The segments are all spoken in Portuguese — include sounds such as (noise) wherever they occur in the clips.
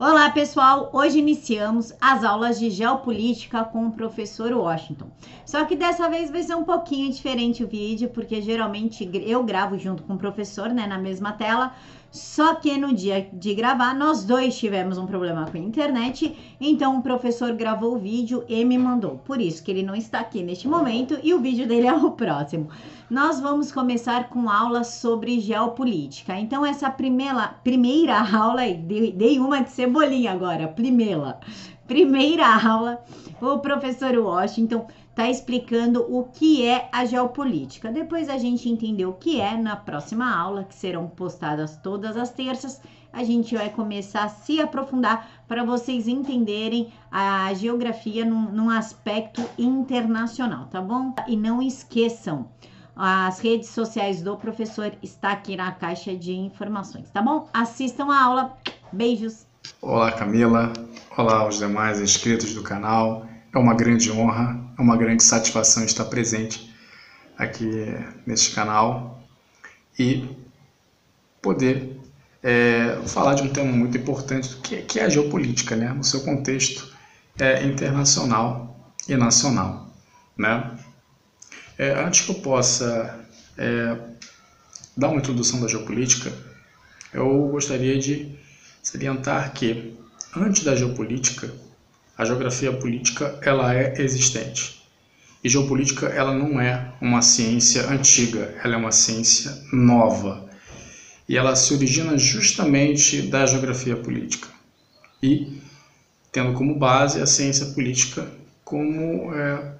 Olá pessoal, hoje iniciamos as aulas de geopolítica com o professor Washington. Só que dessa vez vai ser um pouquinho diferente o vídeo, porque geralmente eu gravo junto com o professor, né, na mesma tela. Só que no dia de gravar, nós dois tivemos um problema com a internet, então o professor gravou o vídeo e me mandou. Por isso que ele não está aqui neste momento e o vídeo dele é o próximo. Nós vamos começar com aulas sobre geopolítica. Então, essa primeira, primeira aula, dei uma de cebolinha agora, primeira. Primeira aula, o professor Washington está explicando o que é a geopolítica. Depois a gente entender o que é na próxima aula, que serão postadas todas as terças. A gente vai começar a se aprofundar para vocês entenderem a geografia num, num aspecto internacional, tá bom? E não esqueçam, as redes sociais do professor está aqui na caixa de informações, tá bom? Assistam a aula. Beijos. Olá, Camila. Olá aos demais inscritos do canal. É uma grande honra, é uma grande satisfação estar presente aqui neste canal e poder é, falar de um tema muito importante, que, é, que é a geopolítica, né? no seu contexto é, internacional e nacional. Né? É, antes que eu possa é, dar uma introdução da geopolítica, eu gostaria de salientar que, antes da geopolítica, a geografia política ela é existente. E geopolítica ela não é uma ciência antiga, ela é uma ciência nova. E ela se origina justamente da geografia política. E tendo como base a ciência política como é,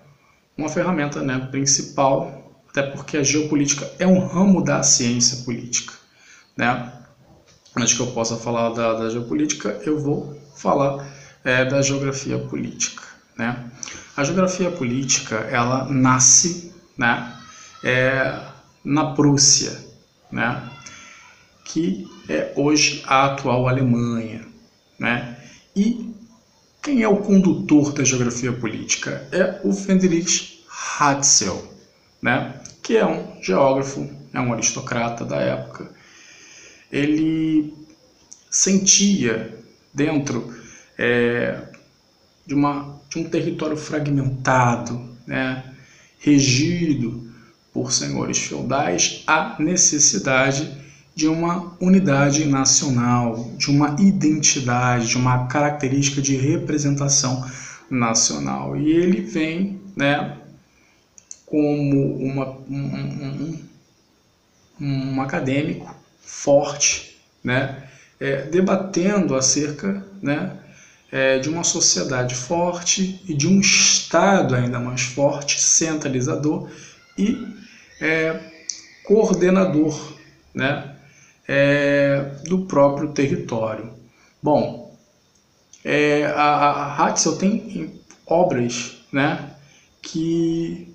uma ferramenta né, principal, até porque a geopolítica é um ramo da ciência política. Né? Antes que eu possa falar da, da geopolítica, eu vou falar é, da geografia política. Né? A geografia política ela nasce né, é, na Prússia, né, que é hoje a atual Alemanha. Né? E quem é o condutor da geografia política? É o Friedrich Hatzel, né, que é um geógrafo, é um aristocrata da época. Ele sentia dentro é, de, uma, de um território fragmentado, né, regido por senhores feudais, a necessidade de uma unidade nacional, de uma identidade, de uma característica de representação nacional. E ele vem né, como uma, um, um, um acadêmico forte, né, é, debatendo acerca né, é, de uma sociedade forte e de um Estado ainda mais forte, centralizador e é, coordenador né, é, do próprio território. Bom, é, a, a Hatzel tem obras né, que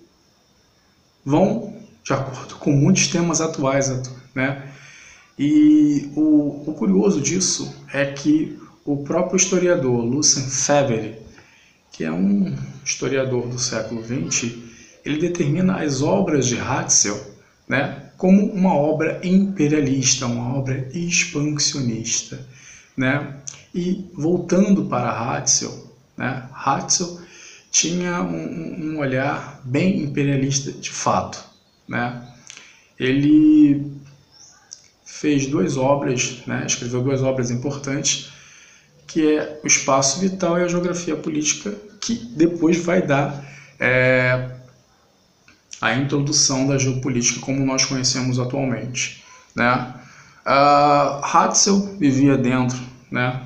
vão de acordo com muitos temas atuais, né? E o, o curioso disso é que o próprio historiador Lucien Febvre, que é um historiador do século XX, ele determina as obras de Hatzel né, como uma obra imperialista, uma obra expansionista. Né? E voltando para Hatzel, né, Hatzel tinha um, um olhar bem imperialista de fato. Né? Ele fez duas obras, né, escreveu duas obras importantes que é o espaço vital e a geografia política, que depois vai dar é, a introdução da geopolítica como nós conhecemos atualmente. Né? Uh, Hatzel vivia dentro né,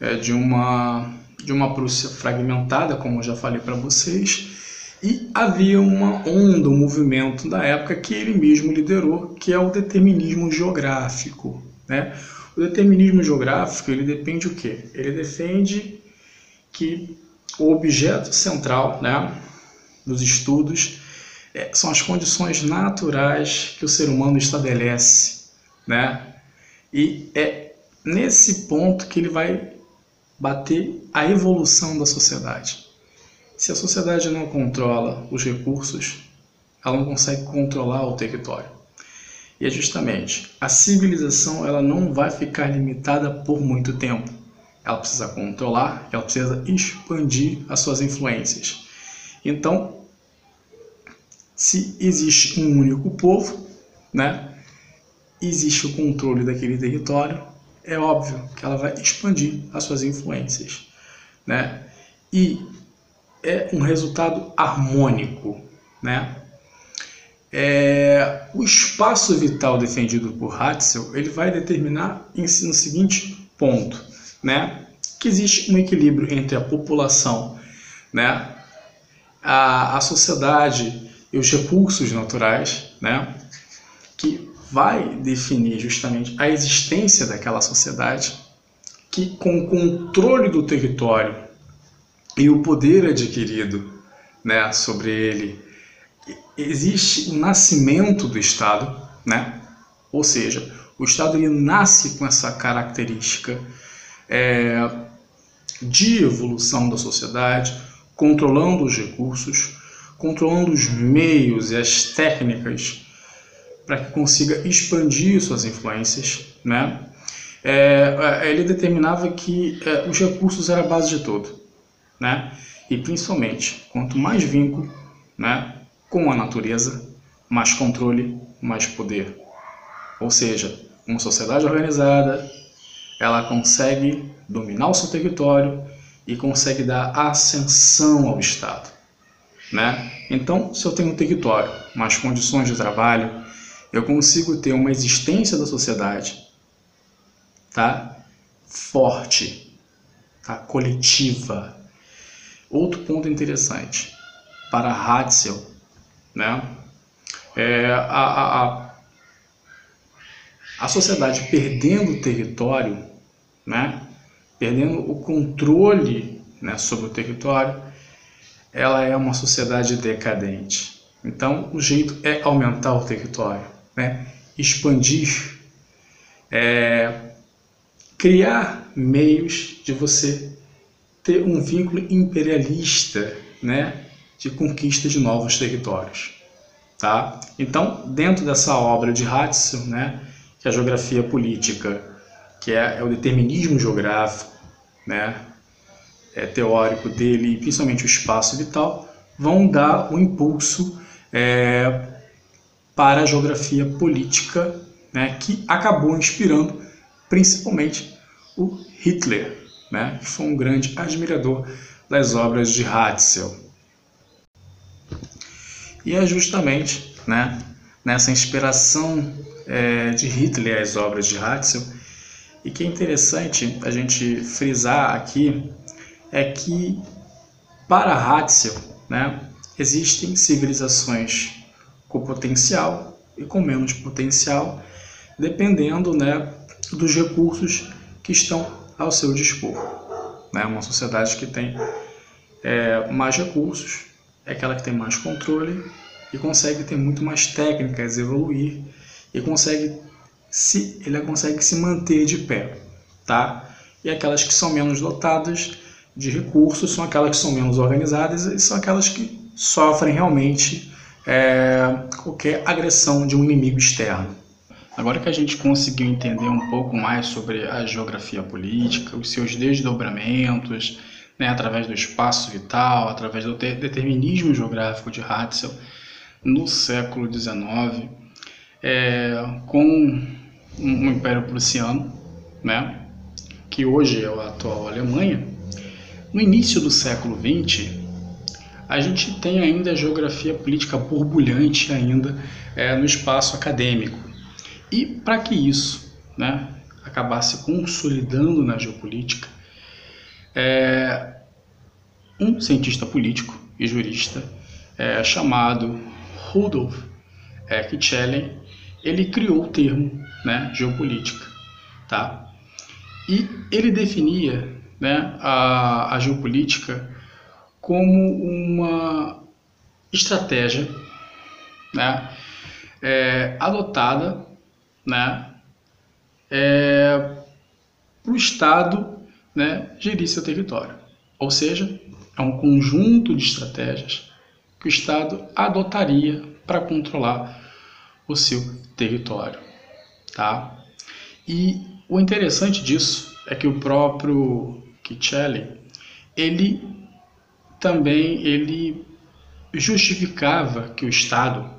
é, de, uma, de uma Prússia fragmentada, como eu já falei para vocês, e havia uma onda, um movimento da época que ele mesmo liderou, que é o determinismo geográfico. Né? O determinismo geográfico, ele depende o quê? Ele defende que o objeto central né, dos estudos é, são as condições naturais que o ser humano estabelece. Né? E é nesse ponto que ele vai bater a evolução da sociedade. Se a sociedade não controla os recursos, ela não consegue controlar o território. E é justamente, a civilização ela não vai ficar limitada por muito tempo. ela precisa controlar, ela precisa expandir as suas influências. Então, se existe um único povo, né, existe o controle daquele território, é óbvio que ela vai expandir as suas influências, né? E é um resultado harmônico, né? É, o espaço vital defendido por Hatzel ele vai determinar no seguinte ponto, né? Que existe um equilíbrio entre a população, né? A, a sociedade e os recursos naturais, né? Que vai definir justamente a existência daquela sociedade que, com o controle do território e o poder adquirido né, sobre ele, existe o nascimento do Estado, né? ou seja, o Estado ele nasce com essa característica é, de evolução da sociedade, controlando os recursos, controlando os meios e as técnicas para que consiga expandir suas influências, né? É, é, ele determinava que é, os recursos eram a base de tudo, né? E principalmente, quanto mais vínculo, né, com a natureza, mais controle, mais poder. Ou seja, uma sociedade organizada, ela consegue dominar o seu território e consegue dar ascensão ao Estado, né? Então, se eu tenho um território, mais condições de trabalho, eu consigo ter uma existência da sociedade, tá? Forte, tá? Coletiva. Outro ponto interessante para Hatzel, né? É a, a, a, sociedade perdendo território, né? Perdendo o controle né, sobre o território, ela é uma sociedade decadente. Então, o jeito é aumentar o território né? expandir, é, criar meios de você ter um vínculo imperialista, né? De conquista de novos territórios. Tá? Então, dentro dessa obra de Hatzel, né, que é a geografia política, que é, é o determinismo geográfico, né, é, teórico dele, principalmente o espaço vital, vão dar o um impulso é, para a geografia política, né, que acabou inspirando principalmente o Hitler, né, que foi um grande admirador das obras de Hatzel. E é justamente né, nessa inspiração é, de Hitler às obras de Hatzel, e que é interessante a gente frisar aqui, é que para Hatzel né, existem civilizações com potencial e com menos potencial, dependendo né, dos recursos que estão ao seu dispor. Né? Uma sociedade que tem é, mais recursos é aquela que tem mais controle e consegue ter muito mais técnicas, evoluir e consegue se ele consegue se manter de pé, tá? E aquelas que são menos dotadas de recursos são aquelas que são menos organizadas e são aquelas que sofrem realmente é, qualquer agressão de um inimigo externo. Agora que a gente conseguiu entender um pouco mais sobre a geografia política, os seus desdobramentos, né, através do espaço vital, através do determinismo geográfico de Hatzel no século XIX, é, com o Império Prussiano, né, que hoje é a atual Alemanha, no início do século XX, a gente tem ainda a geografia política borbulhante ainda é, no espaço acadêmico. E para que isso né, acabasse consolidando na geopolítica, é, um cientista político e jurista é, chamado Rudolf é, ele criou o termo né, geopolítica. Tá? E ele definia né, a, a geopolítica como uma estratégia né, é, adotada né, é, para o Estado né, gerir seu território. Ou seja, é um conjunto de estratégias que o Estado adotaria para controlar o seu território. Tá? E o interessante disso é que o próprio Kichelli, ele também ele justificava que o Estado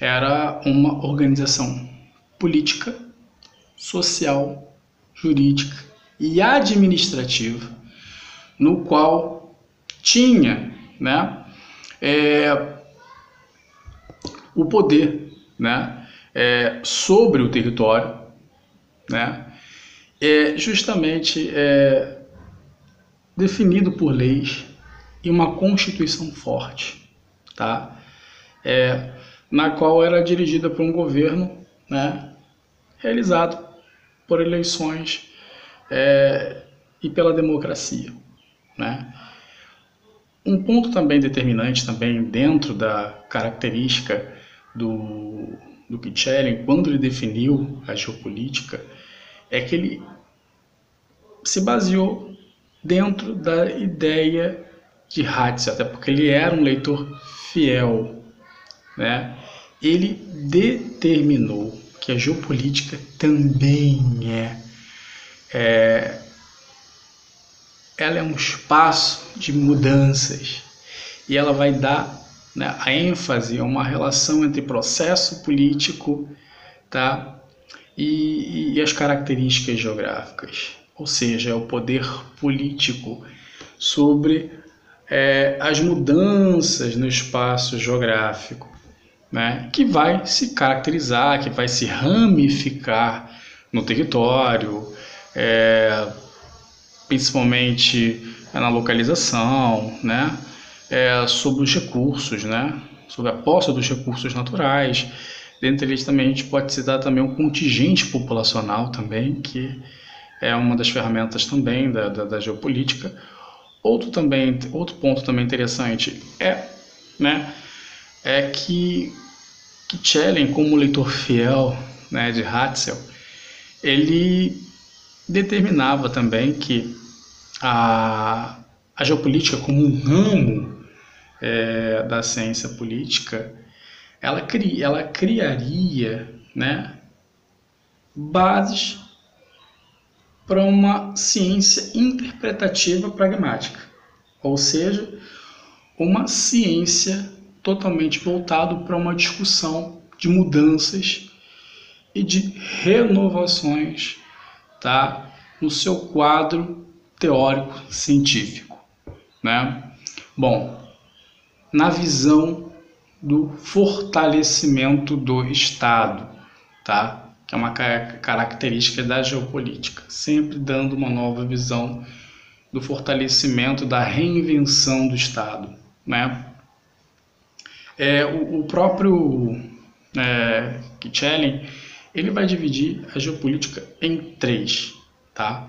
era uma organização política, social, jurídica e administrativa, no qual tinha né, é, o poder né, é, sobre o território, né, é justamente é, definido por leis e uma constituição forte, tá? É, na qual era dirigida por um governo, né, realizado por eleições é, e pela democracia, né? Um ponto também determinante também dentro da característica do, do Kichelin, quando ele definiu a geopolítica, é que ele se baseou dentro da ideia de Hatz, até porque ele era um leitor fiel, né? Ele determinou que a geopolítica também é, é ela é um espaço de mudanças e ela vai dar né, a ênfase a uma relação entre processo político tá, e, e as características geográficas, ou seja, é o poder político sobre é, as mudanças no espaço geográfico, né, que vai se caracterizar, que vai se ramificar no território, é, principalmente na localização, né, é, sobre os recursos, né, sobre a posse dos recursos naturais. Dentre eles também a gente pode citar também o contingente populacional também, que é uma das ferramentas também da, da, da geopolítica, Outro, também, outro ponto também interessante é, né, é que, que como leitor fiel né, de Hatzel, ele determinava também que a, a geopolítica como um ramo é, da ciência política, ela, cri, ela criaria né, bases para uma ciência interpretativa pragmática, ou seja, uma ciência totalmente voltada para uma discussão de mudanças e de renovações tá, no seu quadro teórico científico. Né? Bom, na visão do fortalecimento do Estado, tá? que é uma característica da geopolítica, sempre dando uma nova visão do fortalecimento, da reinvenção do Estado. Né? É, o, o próprio é, ele vai dividir a geopolítica em três, tá?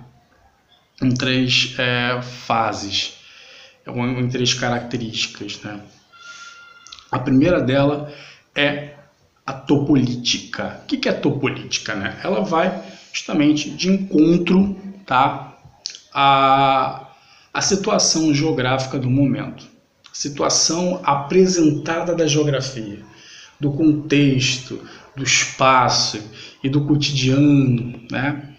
em três é, fases, em três características. Né? A primeira dela é a topolítica. O que é topolítica? Né? Ela vai justamente de encontro tá, à, à situação geográfica do momento, situação apresentada da geografia, do contexto, do espaço e do cotidiano né,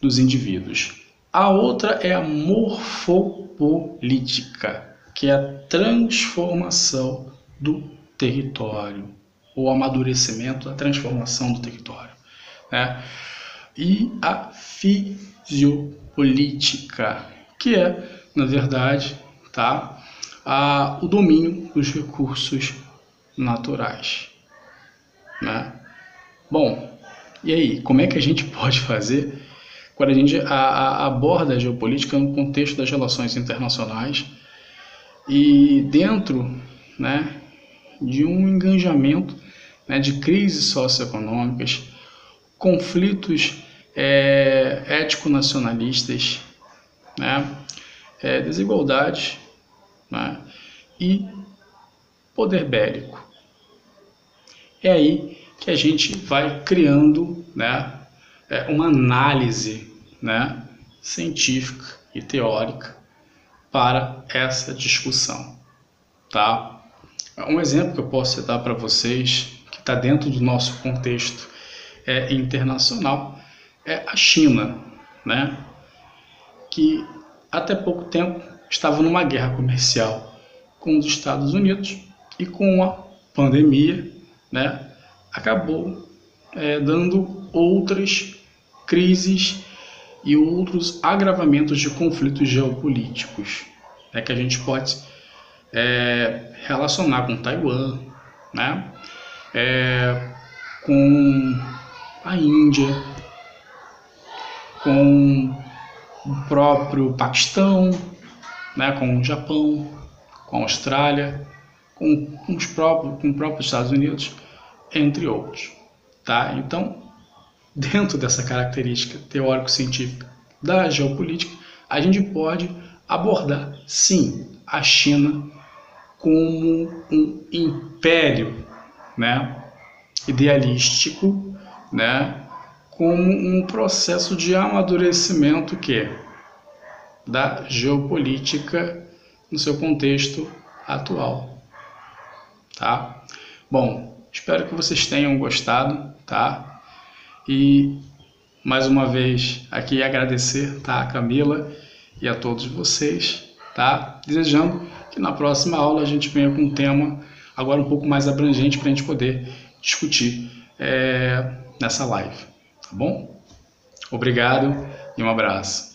dos indivíduos. A outra é a morfopolítica, que é a transformação do território o amadurecimento, a transformação do território. Né? E a fisiopolítica, que é, na verdade, tá, a, o domínio dos recursos naturais. Né? Bom, e aí, como é que a gente (laughs) pode fazer quando a gente aborda a geopolítica no contexto das relações internacionais e dentro né, de um engajamento né, de crises socioeconômicas, conflitos é, ético-nacionalistas, né, é, desigualdade né, e poder bélico. É aí que a gente vai criando né, é, uma análise né, científica e teórica para essa discussão. Tá? Um exemplo que eu posso citar para vocês está dentro do nosso contexto é, internacional é a China, né? que até pouco tempo estava numa guerra comercial com os Estados Unidos e com a pandemia, né, acabou é, dando outras crises e outros agravamentos de conflitos geopolíticos né, que a gente pode é, relacionar com Taiwan, né, é, com a Índia, com o próprio Paquistão, né, com o Japão, com a Austrália, com, com os próprios, com os próprios Estados Unidos, entre outros. Tá? Então, dentro dessa característica teórico-científica da geopolítica, a gente pode abordar, sim, a China como um império né, idealístico, né, como um processo de amadurecimento que da geopolítica no seu contexto atual, tá? Bom, espero que vocês tenham gostado, tá? E mais uma vez aqui agradecer, tá, a Camila e a todos vocês, tá? Desejando que na próxima aula a gente venha com um tema agora um pouco mais abrangente para a gente poder discutir é, nessa live, tá bom? Obrigado e um abraço.